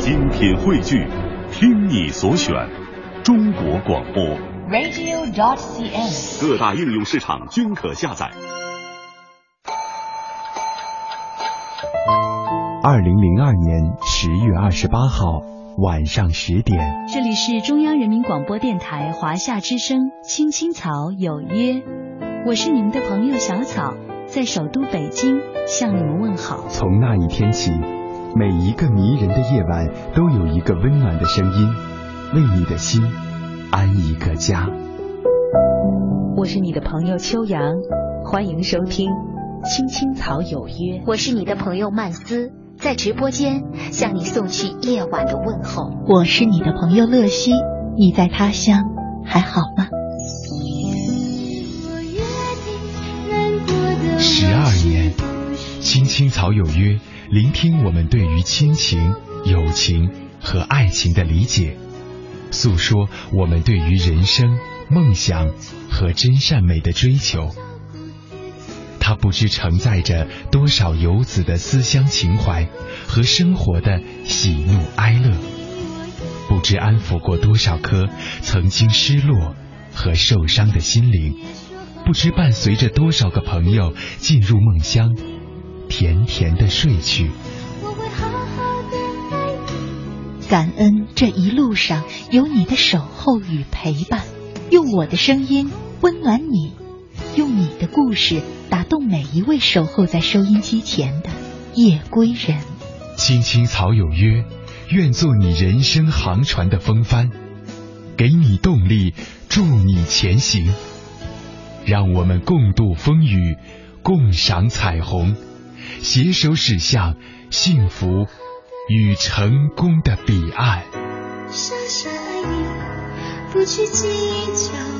精品汇聚，听你所选，中国广播。radio.dot.cn，。各大应用市场均可下载。二零零二年十月二十八号晚上十点，这里是中央人民广播电台华夏之声《青青草有约》，我是你们的朋友小草，在首都北京向你们问好。从那一天起，每一个迷人的夜晚都有一个温暖的声音，为你的心安一个家。我是你的朋友秋阳，欢迎收听《青青草有约》。我是你的朋友曼斯，在直播间向你送去夜晚的问候。我是你的朋友乐西，你在他乡还好吗？十二年，青青草有约，聆听我们对于亲情、友情和爱情的理解，诉说我们对于人生、梦想和真善美的追求。它不知承载着多少游子的思乡情怀和生活的喜怒哀乐，不知安抚过多少颗曾经失落和受伤的心灵，不知伴随着多少个朋友进入梦乡，甜甜的睡去。感恩这一路上有你的守候与陪伴，用我的声音温暖你，用你的故事打动每一位守候在收音机前的夜归人。青青草有约，愿做你人生航船的风帆，给你动力，助你前行。让我们共度风雨，共赏彩虹，携手驶向幸福与成功的彼岸。傻傻爱你，不去计较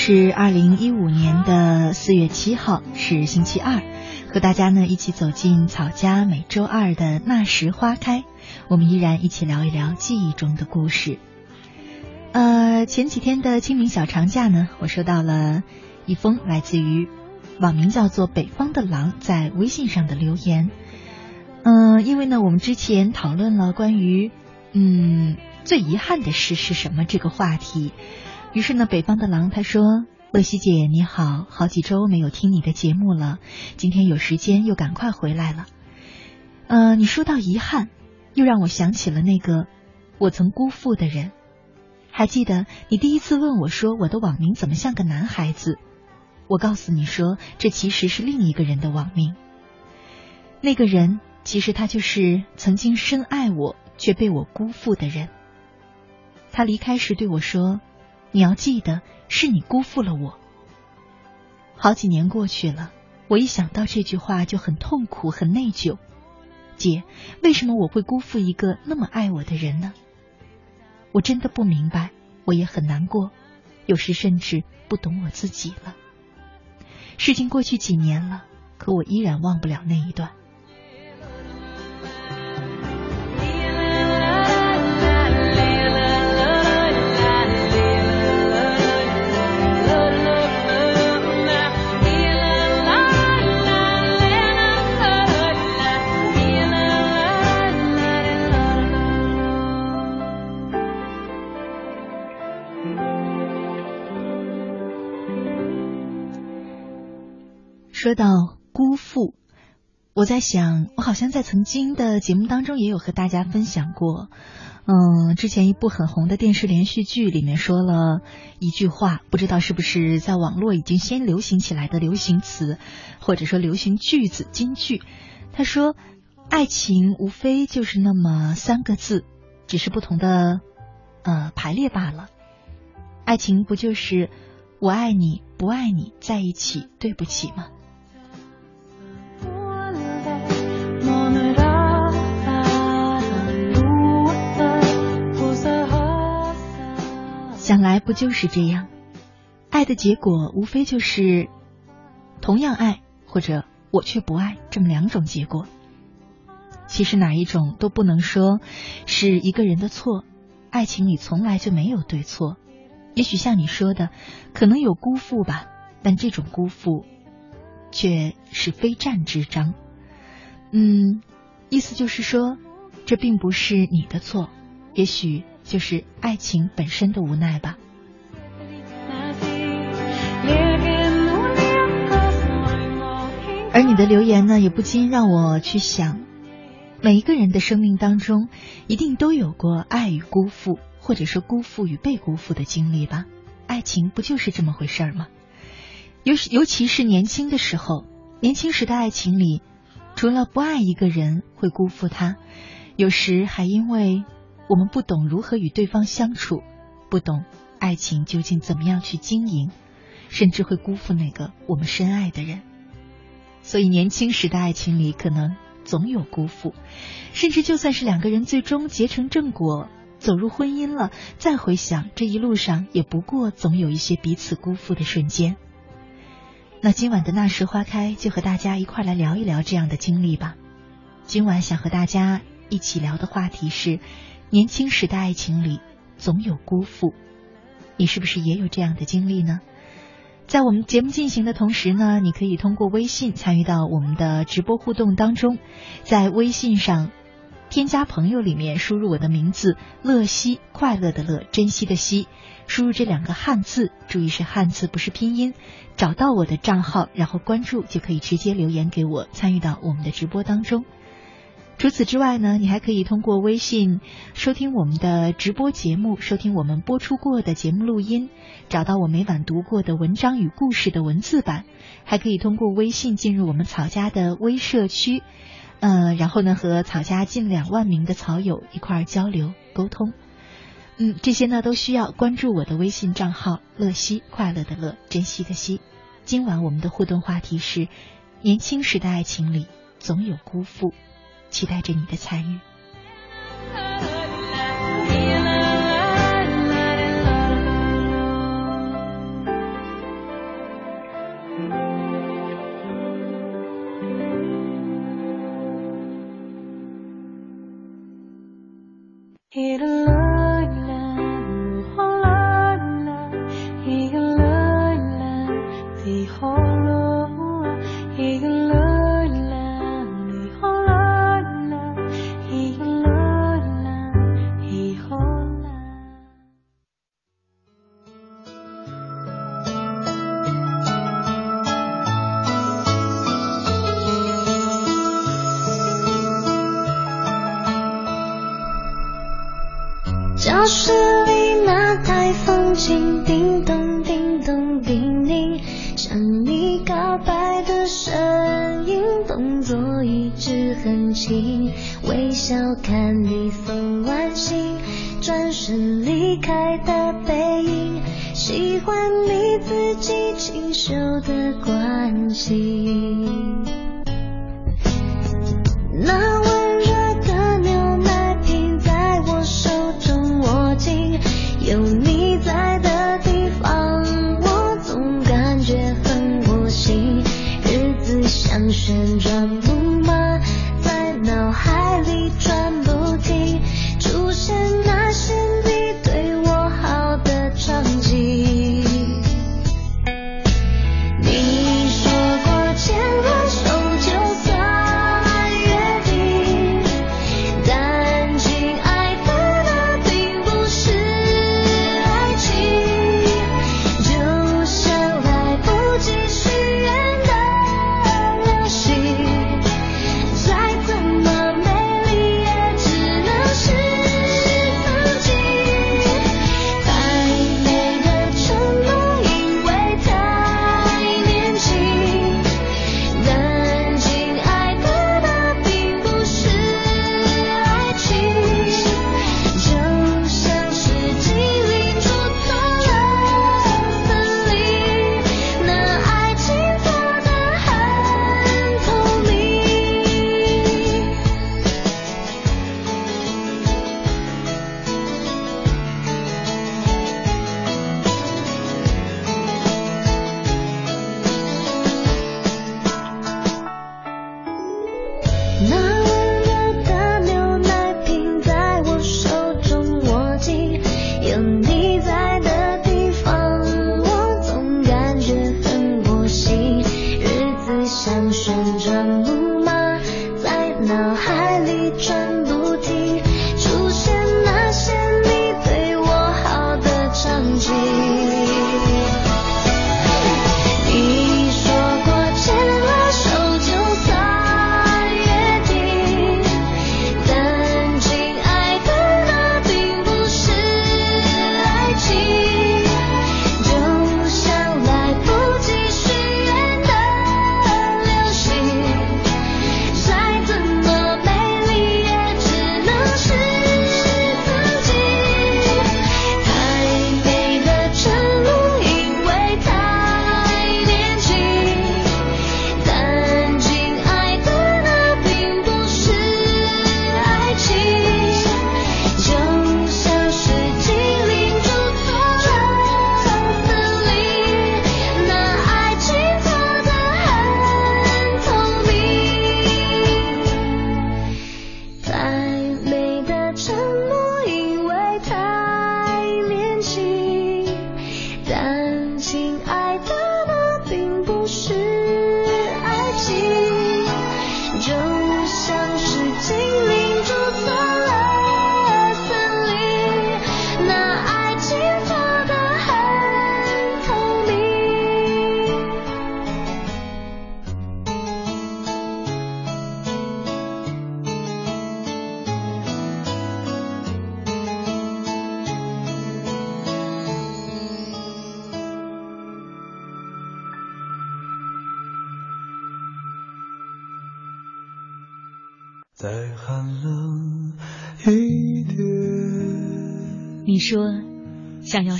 是二零一五年的四月七号，是星期二，和大家呢一起走进草家每周二的那时花开，我们依然一起聊一聊记忆中的故事。呃，前几天的清明小长假呢，我收到了一封来自于网名叫做“北方的狼”在微信上的留言。嗯、呃，因为呢，我们之前讨论了关于嗯最遗憾的事是什么这个话题。于是呢，北方的狼他说：“乐西姐你好，好几周没有听你的节目了，今天有时间又赶快回来了。呃，你说到遗憾，又让我想起了那个我曾辜负的人。还记得你第一次问我说我的网名怎么像个男孩子？我告诉你说，这其实是另一个人的网名。那个人其实他就是曾经深爱我却被我辜负的人。他离开时对我说。”你要记得，是你辜负了我。好几年过去了，我一想到这句话就很痛苦、很内疚。姐，为什么我会辜负一个那么爱我的人呢？我真的不明白，我也很难过，有时甚至不懂我自己了。事情过去几年了，可我依然忘不了那一段。说到辜负，我在想，我好像在曾经的节目当中也有和大家分享过。嗯，之前一部很红的电视连续剧里面说了一句话，不知道是不是在网络已经先流行起来的流行词，或者说流行句子金句。他说：“爱情无非就是那么三个字，只是不同的呃排列罢了。爱情不就是我爱你，不爱你，在一起，对不起吗？”想来不就是这样？爱的结果无非就是同样爱，或者我却不爱这么两种结果。其实哪一种都不能说是一个人的错。爱情里从来就没有对错。也许像你说的，可能有辜负吧，但这种辜负却是非战之章。嗯，意思就是说，这并不是你的错。也许。就是爱情本身的无奈吧。而你的留言呢，也不禁让我去想，每一个人的生命当中，一定都有过爱与辜负，或者说辜负与被辜负的经历吧。爱情不就是这么回事儿吗？尤尤其是年轻的时候，年轻时的爱情里，除了不爱一个人会辜负他，有时还因为。我们不懂如何与对方相处，不懂爱情究竟怎么样去经营，甚至会辜负那个我们深爱的人。所以，年轻时的爱情里可能总有辜负，甚至就算是两个人最终结成正果，走入婚姻了，再回想这一路上，也不过总有一些彼此辜负的瞬间。那今晚的那时花开，就和大家一块来聊一聊这样的经历吧。今晚想和大家一起聊的话题是。年轻时的爱情里总有辜负，你是不是也有这样的经历呢？在我们节目进行的同时呢，你可以通过微信参与到我们的直播互动当中，在微信上添加朋友里面输入我的名字乐西，快乐的乐，珍惜的惜，输入这两个汉字，注意是汉字不是拼音，找到我的账号，然后关注就可以直接留言给我，参与到我们的直播当中。除此之外呢，你还可以通过微信收听我们的直播节目，收听我们播出过的节目录音，找到我每晚读过的文章与故事的文字版，还可以通过微信进入我们草家的微社区，呃，然后呢和草家近两万名的草友一块儿交流沟通。嗯，这些呢都需要关注我的微信账号“乐西快乐的乐珍惜的惜”。今晚我们的互动话题是：年轻时的爱情里总有辜负。期待着你的参与。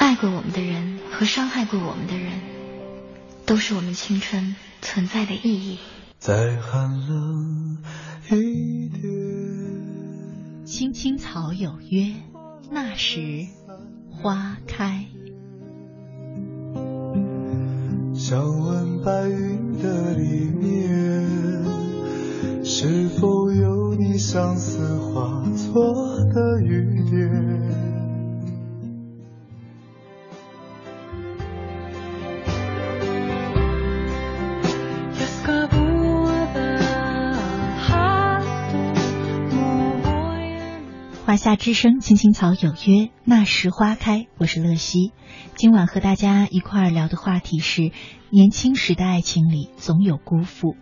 爱过我们的人和伤害过我们的人，都是我们青春存在的意义。再寒冷一点。青青草有约，那时花开。想问白云的里面，是否有你相思化作的雨点？夏之声，青青草有约，那时花开。我是乐西，今晚和大家一块儿聊的话题是：年轻时的爱情里总有辜负。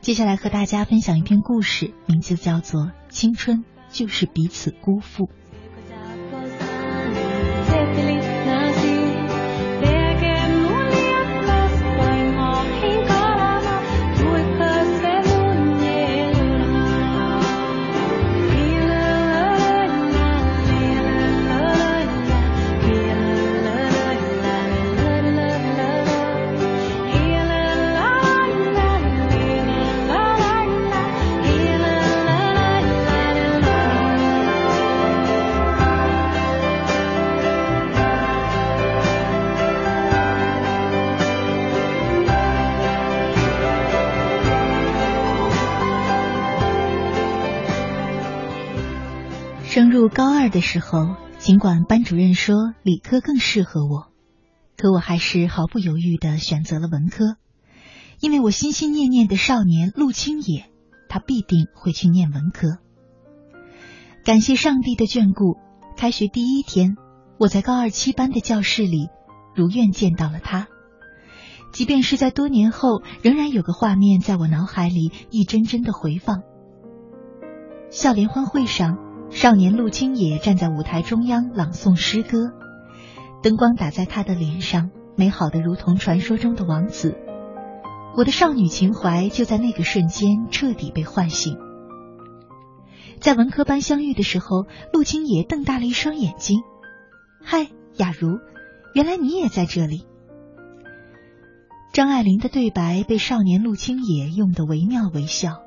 接下来和大家分享一篇故事，名字叫做《青春就是彼此辜负》。高二的时候，尽管班主任说理科更适合我，可我还是毫不犹豫的选择了文科，因为我心心念念的少年陆清野，他必定会去念文科。感谢上帝的眷顾，开学第一天，我在高二七班的教室里，如愿见到了他。即便是在多年后，仍然有个画面在我脑海里一帧帧的回放。校联欢会上。少年陆清野站在舞台中央朗诵诗歌，灯光打在他的脸上，美好的如同传说中的王子。我的少女情怀就在那个瞬间彻底被唤醒。在文科班相遇的时候，陆清野瞪大了一双眼睛：“嗨，雅茹，原来你也在这里。”张爱玲的对白被少年陆清野用得惟妙惟肖。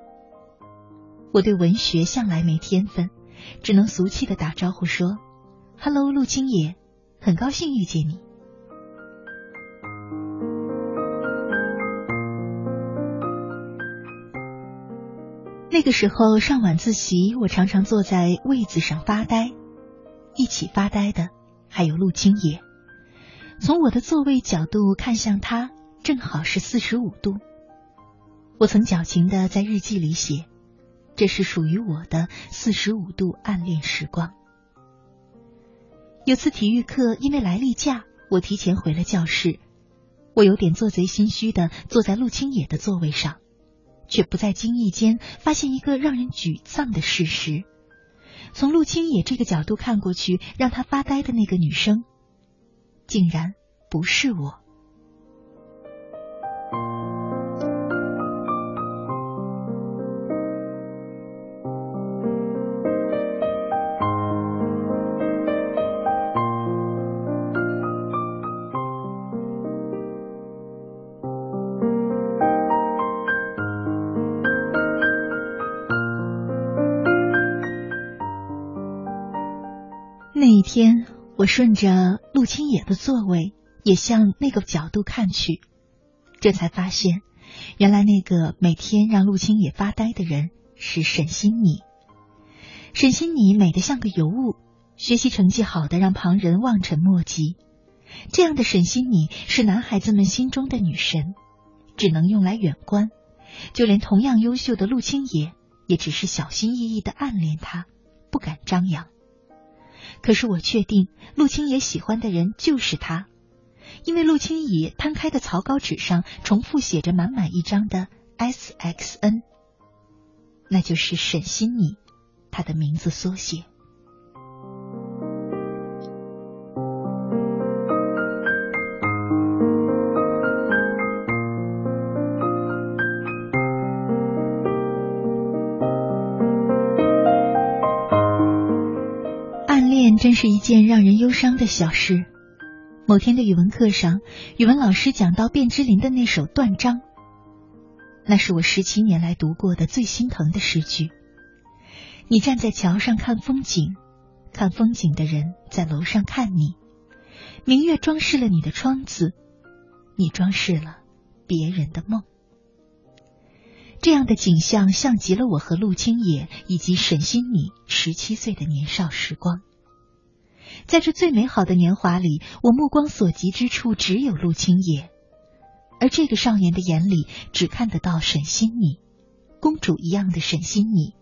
我对文学向来没天分。只能俗气的打招呼说：“Hello，陆青野，很高兴遇见你。”那个时候上晚自习，我常常坐在位子上发呆，一起发呆的还有陆青野。从我的座位角度看向他，正好是四十五度。我曾矫情的在日记里写，这是属于我的四十五度暗恋时光。有次体育课因为来例假，我提前回了教室，我有点做贼心虚的坐在陆青野的座位上。却不在惊异间发现一个让人沮丧的事实：从陆青野这个角度看过去，让他发呆的那个女生，竟然不是我。顺着陆青野的座位，也向那个角度看去，这才发现，原来那个每天让陆青野发呆的人是沈心妮。沈心妮美得像个尤物，学习成绩好的让旁人望尘莫及。这样的沈心妮是男孩子们心中的女神，只能用来远观。就连同样优秀的陆青野，也只是小心翼翼的暗恋她，不敢张扬。可是我确定，陆青野喜欢的人就是他，因为陆青野摊开的草稿纸上重复写着满满一张的 S X N，那就是沈心你，他的名字缩写。真是一件让人忧伤的小事。某天的语文课上，语文老师讲到卞之琳的那首《断章》，那是我十七年来读过的最心疼的诗句。你站在桥上看风景，看风景的人在楼上看你。明月装饰了你的窗子，你装饰了别人的梦。这样的景象像极了我和陆青野以及沈心妮十七岁的年少时光。在这最美好的年华里，我目光所及之处只有陆青野，而这个少年的眼里只看得到沈心你，公主一样的沈心你。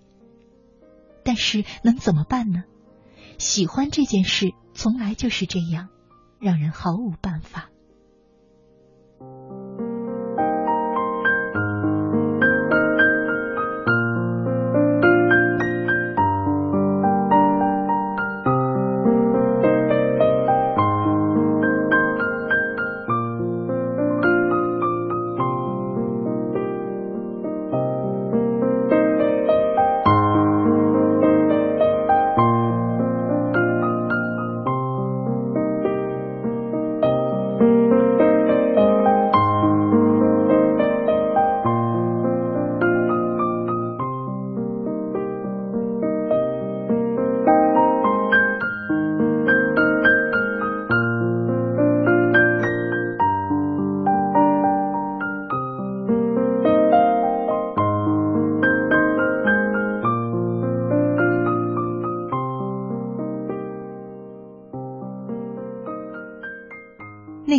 但是能怎么办呢？喜欢这件事从来就是这样，让人毫无办法。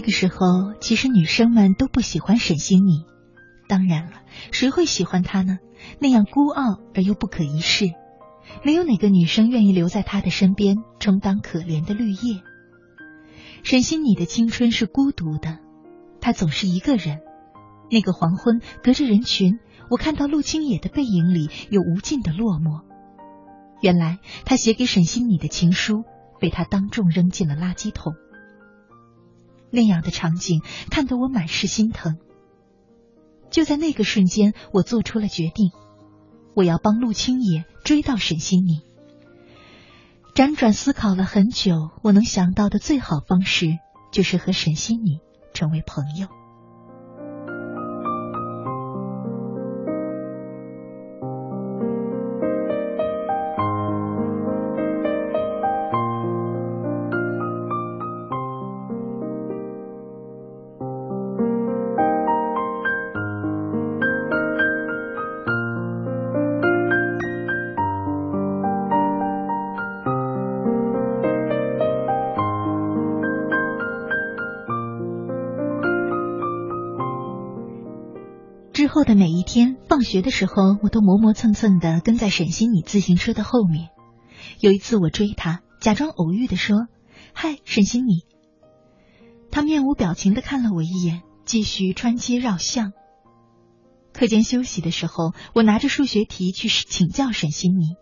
那个时候，其实女生们都不喜欢沈心妮。当然了，谁会喜欢她呢？那样孤傲而又不可一世，没有哪个女生愿意留在她的身边，充当可怜的绿叶。沈心妮的青春是孤独的，她总是一个人。那个黄昏，隔着人群，我看到陆青野的背影里有无尽的落寞。原来，他写给沈心妮的情书被他当众扔进了垃圾桶。那样的场景看得我满是心疼。就在那个瞬间，我做出了决定，我要帮陆青野追到沈心宁。辗转思考了很久，我能想到的最好方式就是和沈心妮成为朋友。后的每一天，放学的时候，我都磨磨蹭蹭的跟在沈心你自行车的后面。有一次我追他，假装偶遇的说：“嗨，沈心你。”他面无表情的看了我一眼，继续穿街绕巷。课间休息的时候，我拿着数学题去请教沈心妮，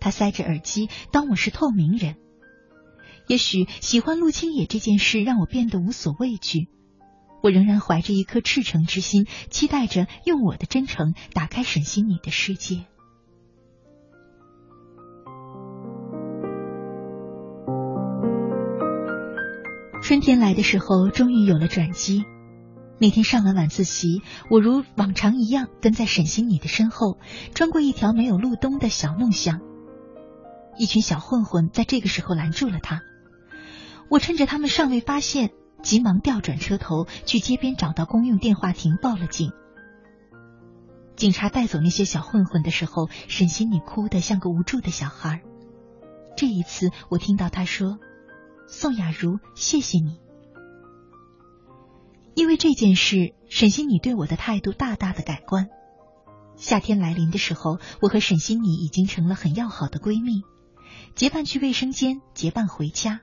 她塞着耳机，当我是透明人。也许喜欢陆清野这件事让我变得无所畏惧，我仍然怀着一颗赤诚之心，期待着用我的真诚打开沈心你的世界。春天来的时候，终于有了转机。那天上完晚自习，我如往常一样跟在沈心你的身后，穿过一条没有路灯的小弄巷。一群小混混在这个时候拦住了他，我趁着他们尚未发现，急忙调转车头，去街边找到公用电话亭报了警。警察带走那些小混混的时候，沈心你哭得像个无助的小孩。这一次，我听到他说：“宋雅茹，谢谢你。”因为这件事，沈心你对我的态度大大的改观。夏天来临的时候，我和沈心你已经成了很要好的闺蜜，结伴去卫生间，结伴回家。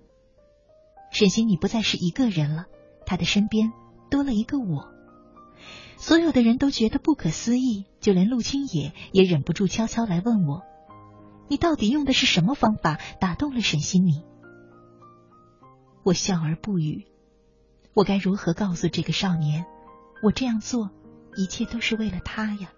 沈星，你不再是一个人了，他的身边多了一个我。所有的人都觉得不可思议，就连陆清野也忍不住悄悄来问我：“你到底用的是什么方法打动了沈星？”你？”我笑而不语。我该如何告诉这个少年，我这样做，一切都是为了他呀？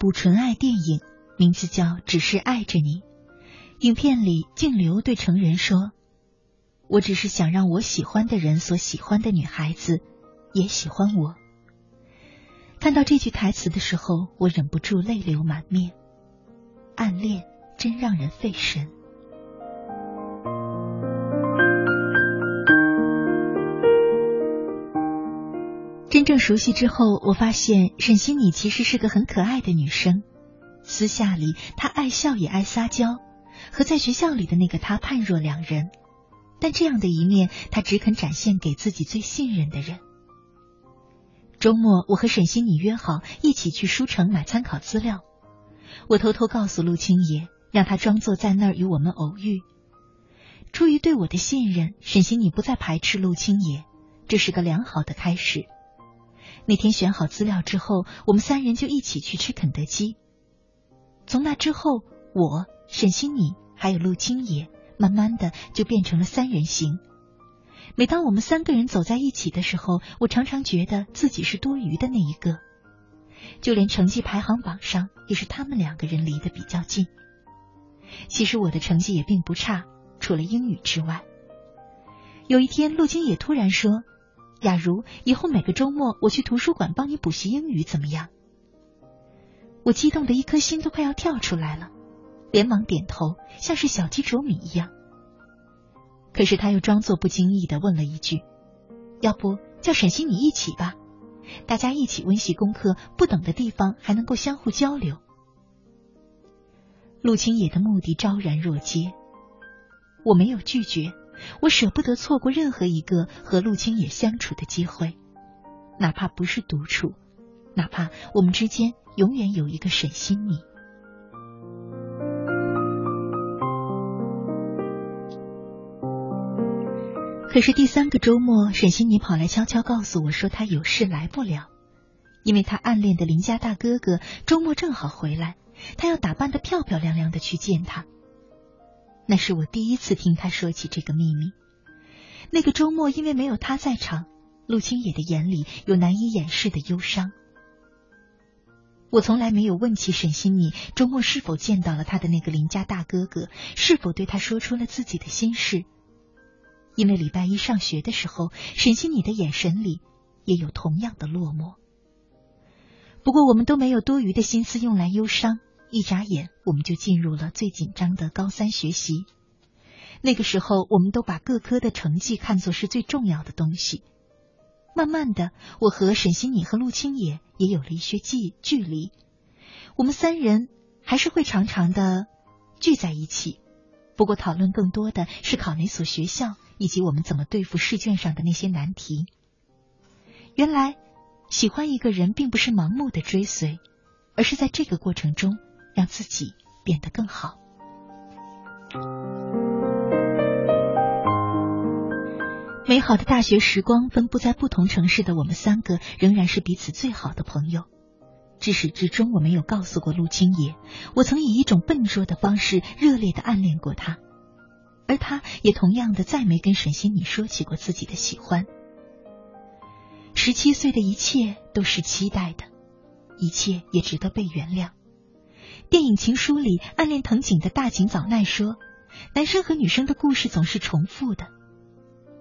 部纯爱电影，名字叫《只是爱着你》。影片里，静流对成人说：“我只是想让我喜欢的人所喜欢的女孩子也喜欢我。”看到这句台词的时候，我忍不住泪流满面。暗恋真让人费神。真正熟悉之后，我发现沈心你其实是个很可爱的女生。私下里，她爱笑也爱撒娇，和在学校里的那个她判若两人。但这样的一面，她只肯展现给自己最信任的人。周末，我和沈心你约好一起去书城买参考资料。我偷偷告诉陆青野，让他装作在那儿与我们偶遇。出于对我的信任，沈心你不再排斥陆青野，这是个良好的开始。那天选好资料之后，我们三人就一起去吃肯德基。从那之后，我、沈心妮还有陆清野，慢慢的就变成了三人行。每当我们三个人走在一起的时候，我常常觉得自己是多余的那一个。就连成绩排行榜上，也是他们两个人离得比较近。其实我的成绩也并不差，除了英语之外。有一天，陆清野突然说。雅茹，以后每个周末我去图书馆帮你补习英语，怎么样？我激动的一颗心都快要跳出来了，连忙点头，像是小鸡啄米一样。可是他又装作不经意的问了一句：“要不叫沈西你一起吧？大家一起温习功课，不等的地方还能够相互交流。”陆清野的目的昭然若揭，我没有拒绝。我舍不得错过任何一个和陆清野相处的机会，哪怕不是独处，哪怕我们之间永远有一个沈心你。可是第三个周末，沈心妮跑来悄悄告诉我说，她有事来不了，因为她暗恋的邻家大哥哥周末正好回来，她要打扮的漂漂亮亮的去见他。那是我第一次听他说起这个秘密。那个周末，因为没有他在场，陆清野的眼里有难以掩饰的忧伤。我从来没有问起沈心你周末是否见到了他的那个邻家大哥哥，是否对他说出了自己的心事。因为礼拜一上学的时候，沈心你的眼神里也有同样的落寞。不过我们都没有多余的心思用来忧伤，一眨眼我们就进入了最紧张的高三学习。那个时候，我们都把各科的成绩看作是最重要的东西。慢慢的，我和沈心你和陆清野也有了一些距距离。我们三人还是会常常的聚在一起，不过讨论更多的是考哪所学校，以及我们怎么对付试卷上的那些难题。原来，喜欢一个人并不是盲目的追随，而是在这个过程中让自己变得更好。美好的大学时光，分布在不同城市的我们三个，仍然是彼此最好的朋友。至始至终，我没有告诉过陆清野，我曾以一种笨拙的方式热烈的暗恋过他，而他也同样的再没跟沈心你说起过自己的喜欢。十七岁的一切都是期待的，一切也值得被原谅。电影《情书》里暗恋藤井的大井早奈说：“男生和女生的故事总是重复的。”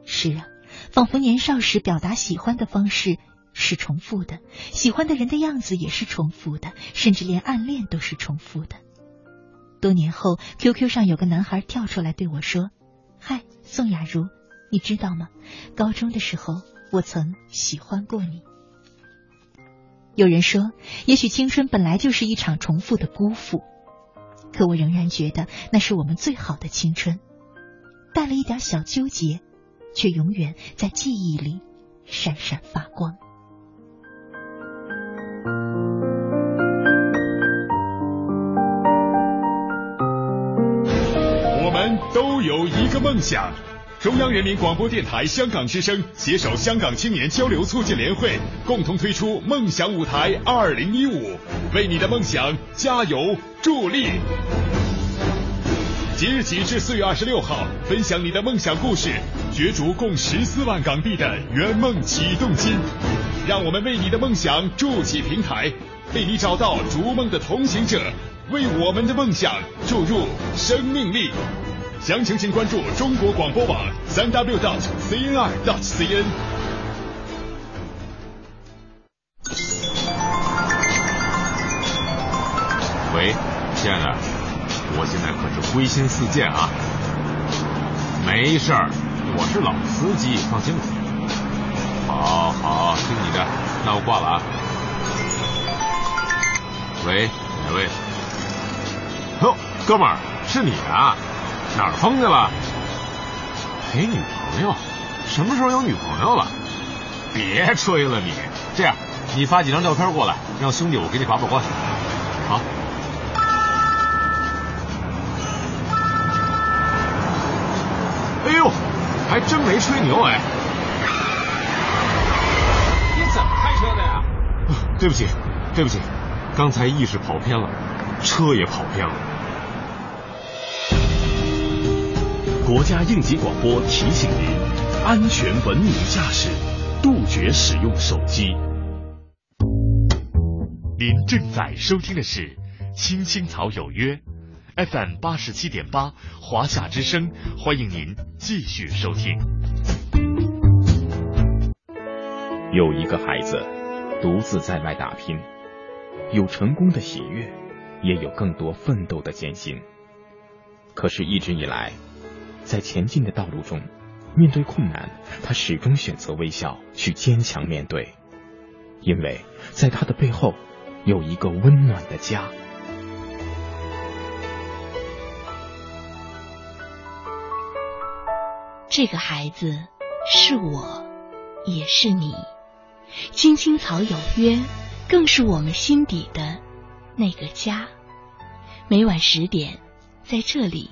是啊，仿佛年少时表达喜欢的方式是重复的，喜欢的人的样子也是重复的，甚至连暗恋都是重复的。多年后，QQ 上有个男孩跳出来对我说：“嗨，宋雅茹，你知道吗？高中的时候我曾喜欢过你。”有人说，也许青春本来就是一场重复的辜负，可我仍然觉得那是我们最好的青春，带了一点小纠结。却永远在记忆里闪闪发光。我们都有一个梦想。中央人民广播电台香港之声携手香港青年交流促进联会，共同推出“梦想舞台二零一五”，为你的梦想加油助力。即日起至四月二十六号，分享你的梦想故事，角逐共十四万港币的圆梦启动金。让我们为你的梦想筑起平台，为你找到逐梦的同行者，为我们的梦想注入生命力。详情请关注中国广播网三 w dot cnr dot cn。喂，亲爱的。我现在可是归心似箭啊！没事儿，我是老司机，放心吧。好好听你的，那我挂了啊。喂，哪位？哟，哥们儿，是你啊？哪儿疯去了？陪女朋友？什么时候有女朋友了？别吹了你！这样，你发几张照片过来，让兄弟我给你把把关。好。哎呦还真没吹牛哎！你怎么开车的呀？对不起，对不起，刚才意识跑偏了，车也跑偏了。国家应急广播提醒您：安全文明驾驶，杜绝使用手机。您正在收听的是《青青草有约》。FM 八十七点八，华夏之声，欢迎您继续收听。有一个孩子独自在外打拼，有成功的喜悦，也有更多奋斗的艰辛。可是，一直以来，在前进的道路中，面对困难，他始终选择微笑，去坚强面对，因为在他的背后有一个温暖的家。这个孩子是我，也是你。青青草有约，更是我们心底的那个家。每晚十点，在这里，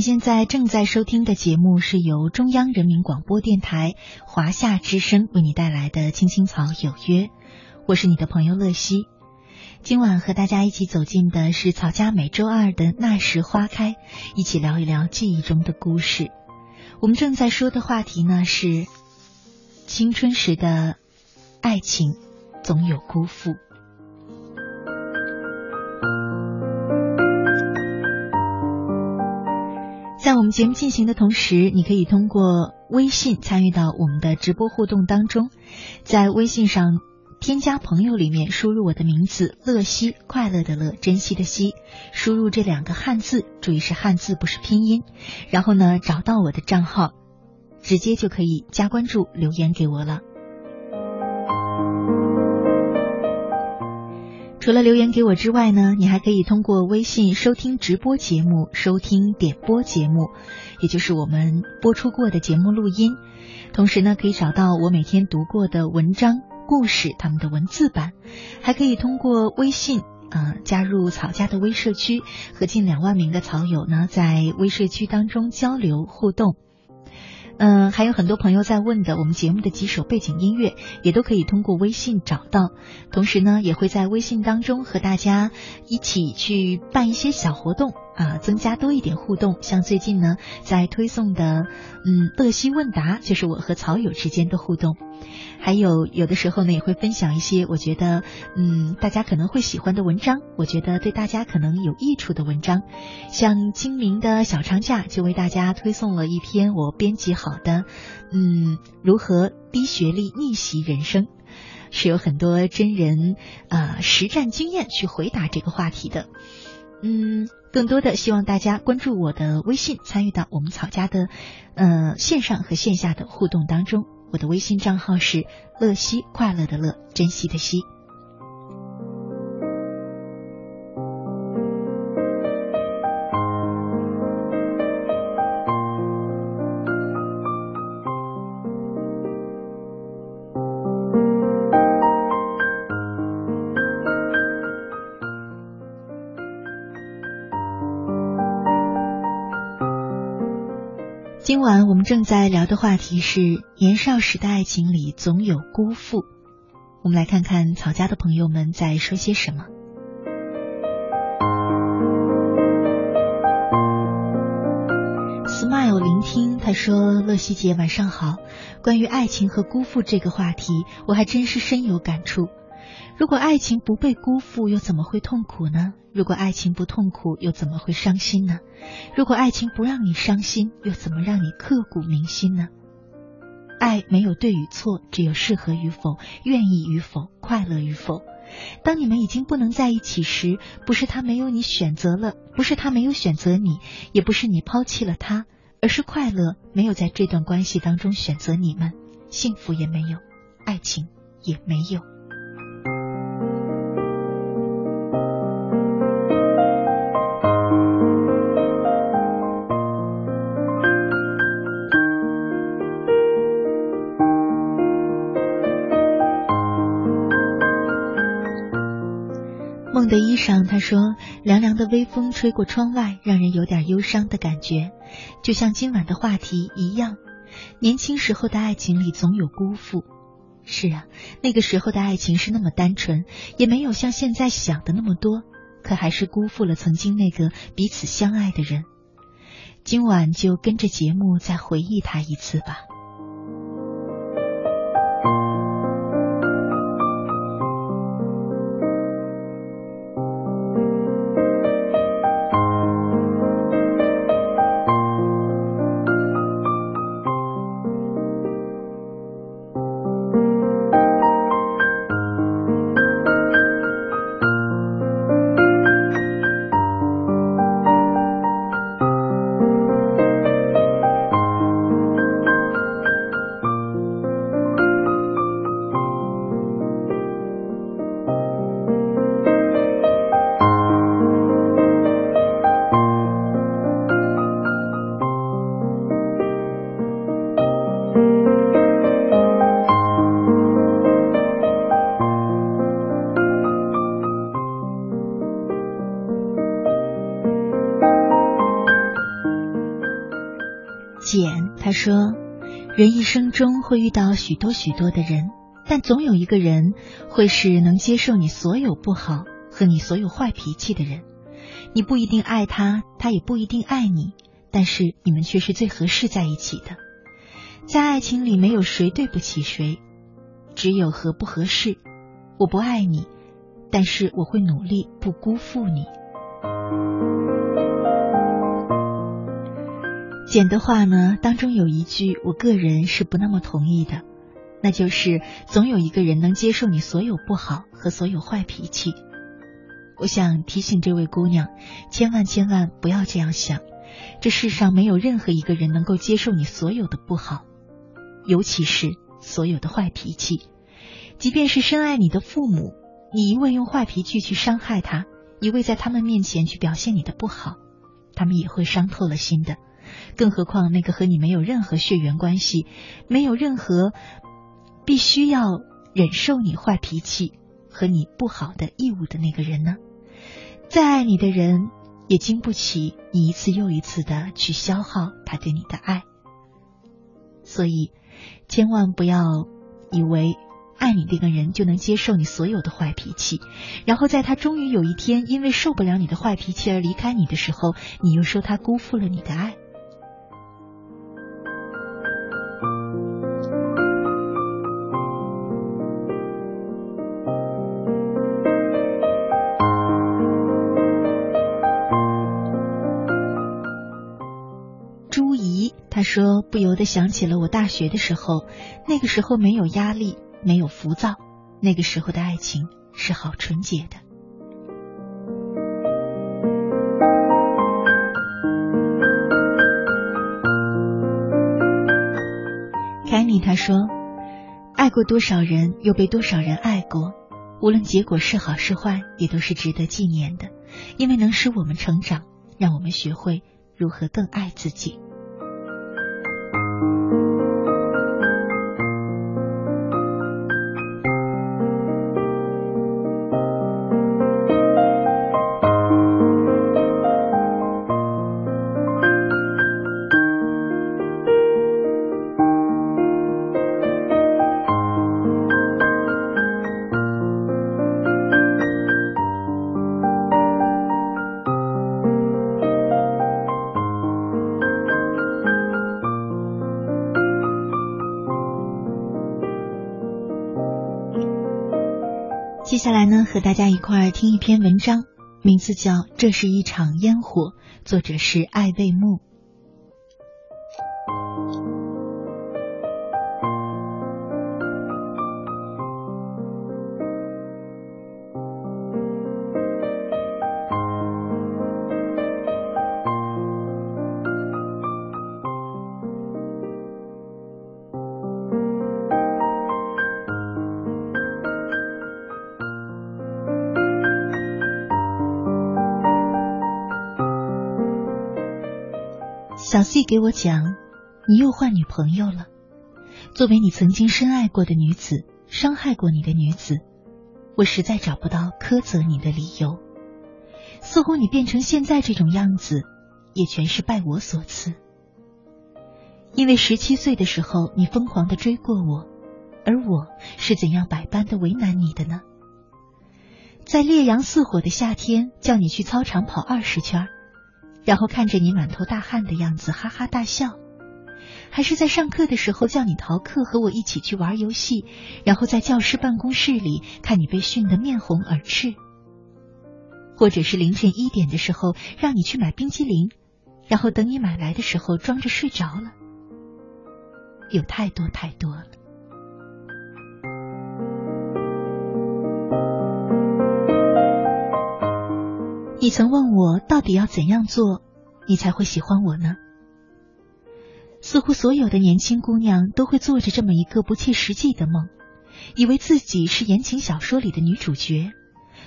您现在正在收听的节目是由中央人民广播电台华夏之声为你带来的《青青草有约》，我是你的朋友乐西。今晚和大家一起走进的是草家每周二的那时花开，一起聊一聊记忆中的故事。我们正在说的话题呢是青春时的爱情，总有辜负。在我们节目进行的同时，你可以通过微信参与到我们的直播互动当中，在微信上添加朋友里面输入我的名字“乐西”，快乐的乐，珍惜的惜，输入这两个汉字，注意是汉字不是拼音，然后呢找到我的账号，直接就可以加关注留言给我了。除了留言给我之外呢，你还可以通过微信收听直播节目、收听点播节目，也就是我们播出过的节目录音。同时呢，可以找到我每天读过的文章、故事他们的文字版，还可以通过微信啊、加入草家的微社区，和近两万名的草友呢在微社区当中交流互动。嗯、还有很多朋友在问的，我们节目的几首背景音乐也都可以通过微信找到。同时呢，也会在微信当中和大家一起去办一些小活动啊，增加多一点互动。像最近呢，在推送的嗯乐西问答，就是我和草友之间的互动。还有有的时候呢，也会分享一些我觉得嗯大家可能会喜欢的文章，我觉得对大家可能有益处的文章。像清明的小长假，就为大家推送了一篇我编辑好的，嗯，如何低学历逆袭人生，是有很多真人啊、实战经验去回答这个话题的。嗯，更多的希望大家关注我的微信，参与到我们草家的呃线上和线下的互动当中。我的微信账号是乐西，快乐的乐，珍惜的惜。今晚我们正在聊的话题是年少时的爱情里总有辜负。我们来看看曹家的朋友们在说些什么。Smile 聆听，他说：“乐西姐晚上好，关于爱情和辜负这个话题，我还真是深有感触。如果爱情不被辜负，又怎么会痛苦呢？如果爱情不痛苦，又怎么会伤心呢？如果爱情不让你伤心，又怎么让你刻骨铭心呢？爱没有对与错，只有适合与否、愿意与否、快乐与否。当你们已经不能在一起时，不是他没有你选择了，不是他没有选择你，也不是你抛弃了他，而是快乐没有在这段关系当中选择你们，幸福也没有，爱情也没有。说，凉凉的微风吹过窗外，让人有点忧伤的感觉，就像今晚的话题一样。年轻时候的爱情里总有辜负，是啊，那个时候的爱情是那么单纯，也没有像现在想的那么多，可还是辜负了曾经那个彼此相爱的人。今晚就跟着节目再回忆他一次吧。会遇到许多许多的人，但总有一个人会是能接受你所有不好和你所有坏脾气的人。你不一定爱他，他也不一定爱你，但是你们却是最合适在一起的。在爱情里，没有谁对不起谁，只有合不合适。我不爱你，但是我会努力不辜负你。简的话呢，当中有一句，我个人是不那么同意的，那就是总有一个人能接受你所有不好和所有坏脾气。我想提醒这位姑娘，千万千万不要这样想，这世上没有任何一个人能够接受你所有的不好，尤其是所有的坏脾气。即便是深爱你的父母，你一味用坏脾气去伤害他，一味在他们面前去表现你的不好，他们也会伤透了心的。更何况那个和你没有任何血缘关系，没有任何必须要忍受你坏脾气和你不好的义务的那个人呢？再爱你的人，也经不起你一次又一次的去消耗他对你的爱。所以，千万不要以为爱你这个人就能接受你所有的坏脾气，然后在他终于有一天因为受不了你的坏脾气而离开你的时候，你又说他辜负了你的爱。说，不由得想起了我大学的时候，那个时候没有压力，没有浮躁，那个时候的爱情是好纯洁的。凯米他说，爱过多少人，又被多少人爱过，无论结果是好是坏，也都是值得纪念的，因为能使我们成长，让我们学会如何更爱自己。听一篇文章，名字叫《这是一场烟火》，作者是艾未木。既给我讲，你又换女朋友了。作为你曾经深爱过的女子，伤害过你的女子，我实在找不到苛责你的理由。似乎你变成现在这种样子，也全是拜我所赐。因为十七岁的时候，你疯狂的追过我，而我是怎样百般的为难你的呢？在烈阳似火的夏天，叫你去操场跑二十圈，然后看着你满头大汗的样子，哈哈大笑；还是在上课的时候叫你逃课，和我一起去玩游戏，然后在教室办公室里看你被训得面红耳赤；或者是凌晨一点的时候让你去买冰激凌，然后等你买来的时候装着睡着了。有太多太多了。你曾问我，到底要怎样做，你才会喜欢我呢？似乎所有的年轻姑娘都会做着这么一个不切实际的梦，以为自己是言情小说里的女主角，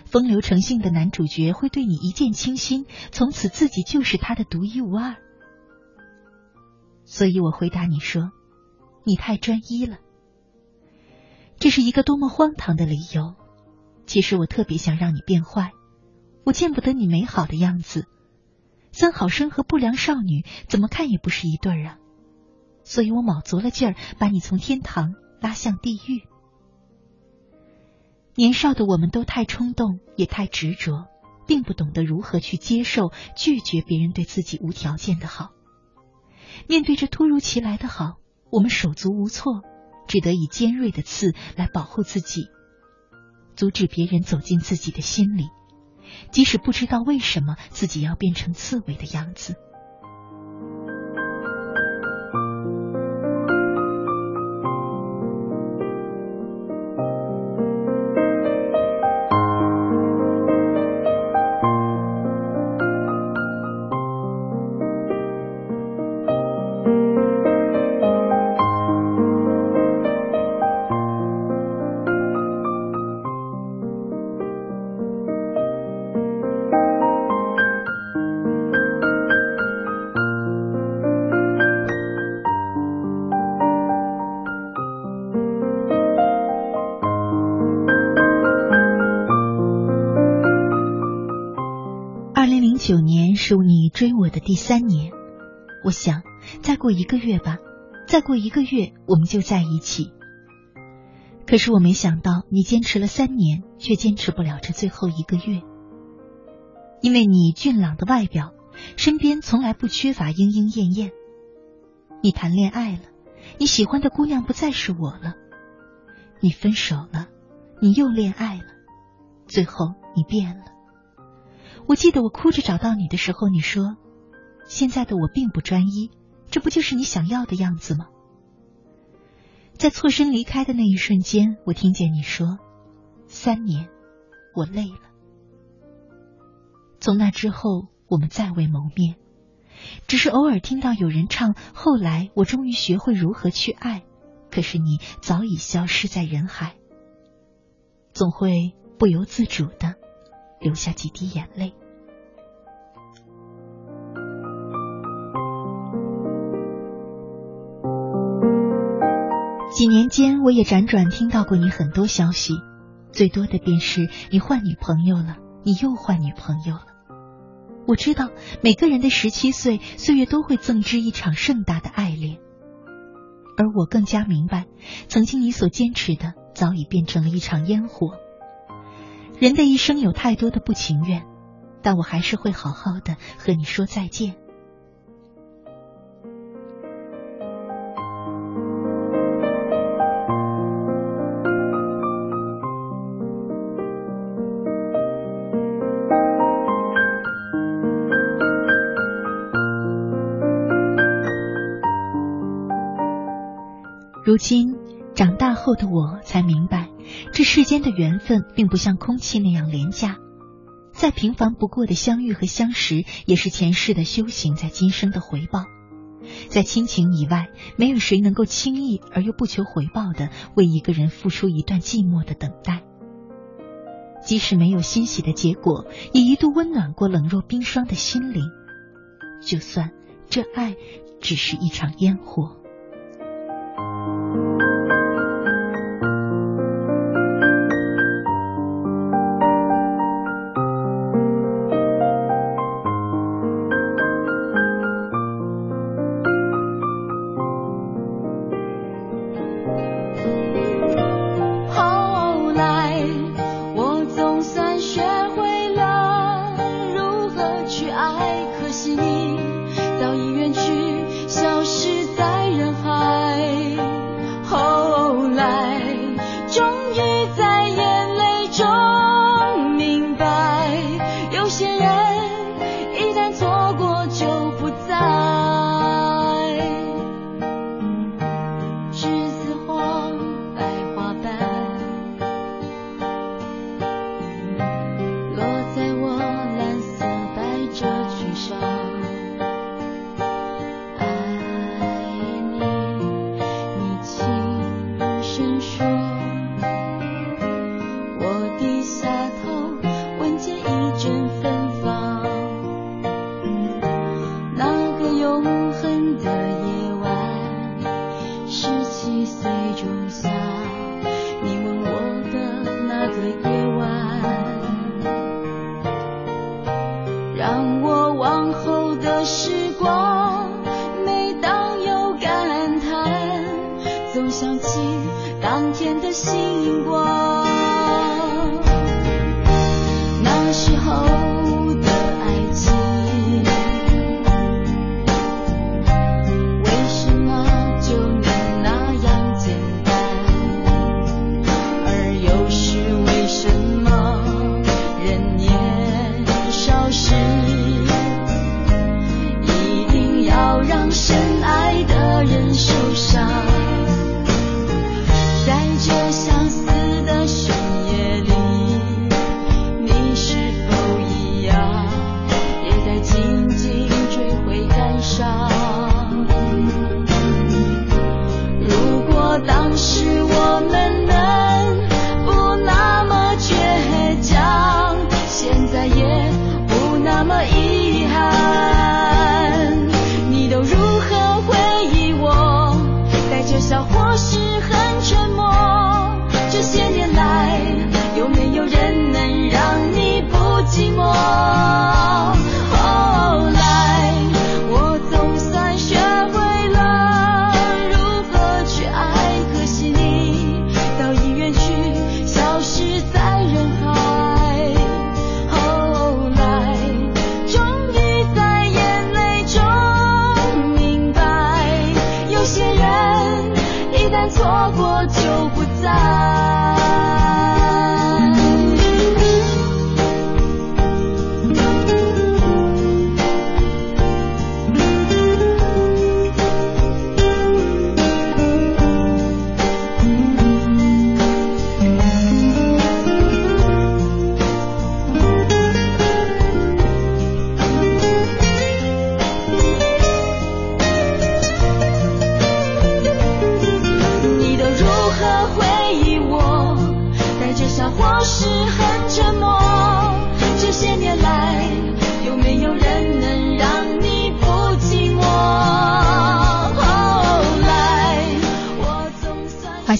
风流成性的男主角会对你一见倾心，从此自己就是他的独一无二。所以我回答你说。你太专一了，这是一个多么荒唐的理由！其实我特别想让你变坏，我见不得你美好的样子。三好生和不良少女怎么看也不是一对儿啊，所以我卯足了劲儿把你从天堂拉向地狱。年少的我们都太冲动，也太执着，并不懂得如何去接受、拒绝别人对自己无条件的好。面对这突如其来的好。我们手足无措，只得以尖锐的刺来保护自己，阻止别人走进自己的心里，即使不知道为什么自己要变成刺猬的样子。第三年，我想再过一个月吧，再过一个月我们就在一起。可是我没想到，你坚持了三年，却坚持不了这最后一个月。因为你俊朗的外表，身边从来不缺乏莺莺燕燕。你谈恋爱了，你喜欢的姑娘不再是我了。你分手了，你又恋爱了，最后你变了。我记得我哭着找到你的时候，你说：“现在的我并不专一，这不就是你想要的样子吗？”在错身离开的那一瞬间，我听见你说：“三年，我累了。”从那之后，我们再未谋面，只是偶尔听到有人唱：“后来我终于学会如何去爱，可是你早已消失在人海。”总会不由自主的。流下几滴眼泪。几年间，我也辗转听到过你很多消息，最多的便是你换女朋友了，你又换女朋友了。我知道每个人的十七岁岁月都会赠之一场盛大的爱恋，而我更加明白，曾经你所坚持的早已变成了一场烟火。人的一生有太多的不情愿，但我还是会好好的和你说再见。如今长大后的我才明白。这世间的缘分并不像空气那样廉价，再平凡不过的相遇和相识，也是前世的修行，在今生的回报。在亲情以外，没有谁能够轻易而又不求回报的为一个人付出一段寂寞的等待。即使没有欣喜的结果，也一度温暖过冷若冰霜的心灵。就算这爱只是一场烟火。后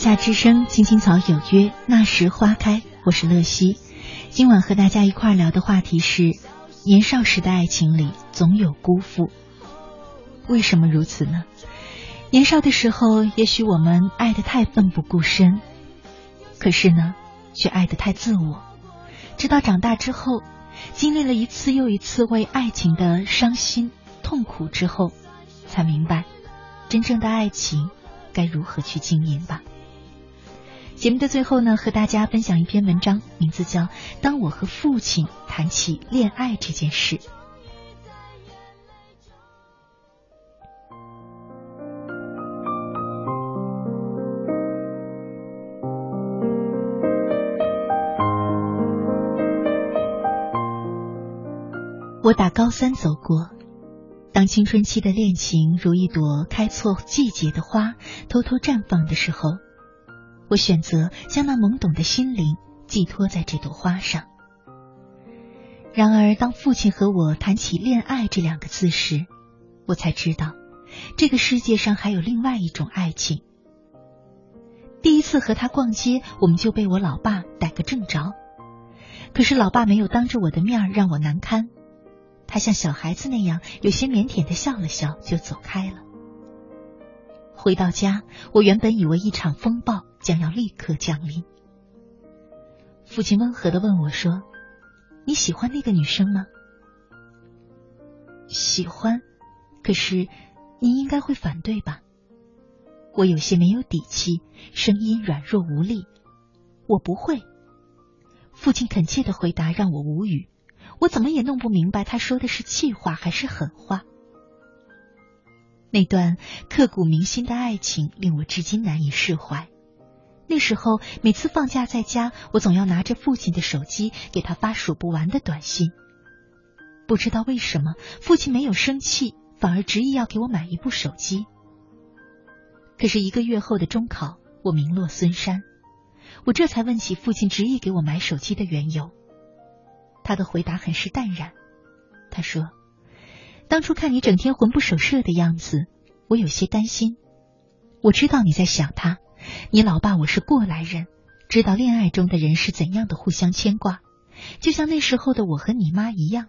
夏之声，青青草有约，那时花开。我是乐西，今晚和大家一块聊的话题是：年少时的爱情里总有辜负，为什么如此呢？年少的时候，也许我们爱得太奋不顾身，可是呢，却爱得太自我。直到长大之后，经历了一次又一次为爱情的伤心痛苦之后，才明白，真正的爱情该如何去经营吧。节目的最后呢，和大家分享一篇文章，名字叫《当我和父亲谈起恋爱这件事》。我打高三走过，当青春期的恋情如一朵开错季节的花，偷偷绽放的时候，我选择将那懵懂的心灵寄托在这朵花上。然而，当父亲和我谈起恋爱这两个字时，我才知道，这个世界上还有另外一种爱情。第一次和他逛街，我们就被我老爸逮个正着。可是老爸没有当着我的面让我难堪，他像小孩子那样有些腼腆的笑了笑，就走开了。回到家，我原本以为一场风暴将要立刻降临。父亲温和的问我说：“你喜欢那个女生吗？”“喜欢，可是你应该会反对吧？”我有些没有底气，声音软弱无力。“我不会。”父亲恳切的回答让我无语，我怎么也弄不明白他说的是气话还是狠话。那段刻骨铭心的爱情令我至今难以释怀。那时候，每次放假在家，我总要拿着父亲的手机给他发数不完的短信。不知道为什么，父亲没有生气，反而执意要给我买一部手机。可是一个月后的中考，我名落孙山，我这才问起父亲执意给我买手机的缘由。他的回答很是淡然，他说。当初看你整天魂不守舍的样子，我有些担心。我知道你在想他，你老爸我是过来人，知道恋爱中的人是怎样的互相牵挂，就像那时候的我和你妈一样。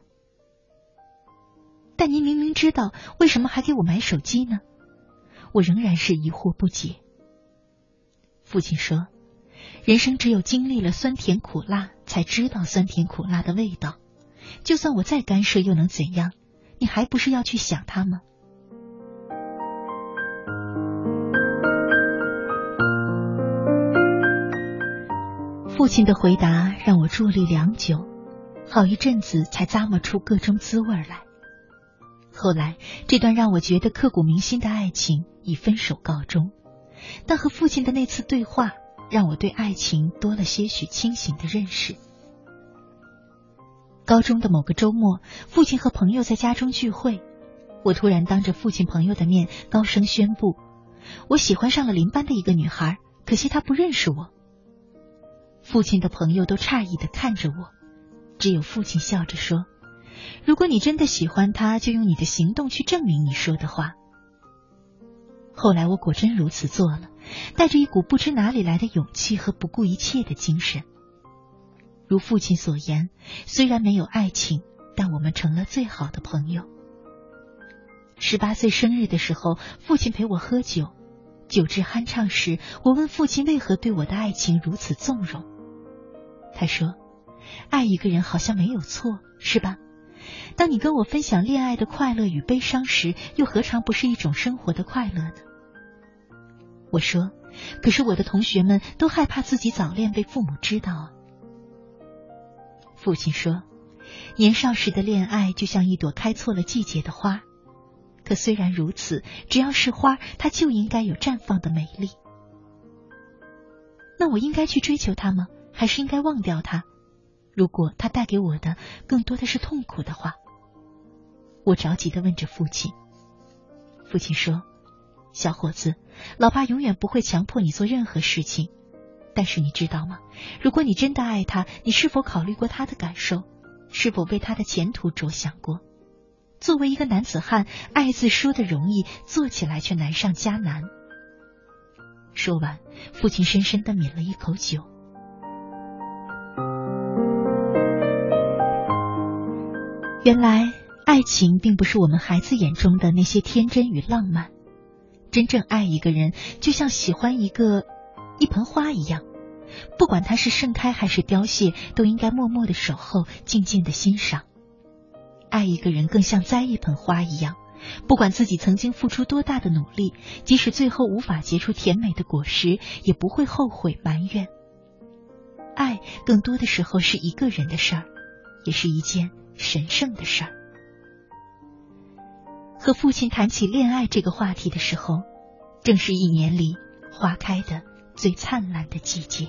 但您明明知道，为什么还给我买手机呢？我仍然是疑惑不解。父亲说，人生只有经历了酸甜苦辣，才知道酸甜苦辣的味道。就算我再干涉，又能怎样？你还不是要去想他吗？父亲的回答让我伫立良久，好一阵子才咂摸出各种滋味来。后来，这段让我觉得刻骨铭心的爱情以分手告终，但和父亲的那次对话，让我对爱情多了些许清醒的认识。高中的某个周末，父亲和朋友在家中聚会，我突然当着父亲朋友的面高声宣布，我喜欢上了邻班的一个女孩，可惜她不认识我。父亲的朋友都诧异的看着我，只有父亲笑着说：“如果你真的喜欢他，就用你的行动去证明你说的话。”后来我果真如此做了，带着一股不知哪里来的勇气和不顾一切的精神。如父亲所言，虽然没有爱情，但我们成了最好的朋友。十八岁生日的时候，父亲陪我喝酒，酒至酣畅时，我问父亲为何对我的爱情如此纵容。他说：“爱一个人好像没有错，是吧？当你跟我分享恋爱的快乐与悲伤时，又何尝不是一种生活的快乐呢？”我说：“可是我的同学们都害怕自己早恋被父母知道啊。”父亲说：“年少时的恋爱就像一朵开错了季节的花，可虽然如此，只要是花，它就应该有绽放的美丽。那我应该去追求它吗？还是应该忘掉它？如果它带给我的更多的是痛苦的话，我着急的问着父亲。父亲说：‘小伙子，老爸永远不会强迫你做任何事情。’”但是你知道吗？如果你真的爱他，你是否考虑过他的感受？是否为他的前途着想过？作为一个男子汉，爱字说的容易，做起来却难上加难。说完，父亲深深的抿了一口酒。原来，爱情并不是我们孩子眼中的那些天真与浪漫。真正爱一个人，就像喜欢一个。一盆花一样，不管它是盛开还是凋谢，都应该默默的守候，静静的欣赏。爱一个人更像栽一盆花一样，不管自己曾经付出多大的努力，即使最后无法结出甜美的果实，也不会后悔埋怨。爱更多的时候是一个人的事儿，也是一件神圣的事儿。和父亲谈起恋爱这个话题的时候，正是一年里花开的。最灿烂的季节。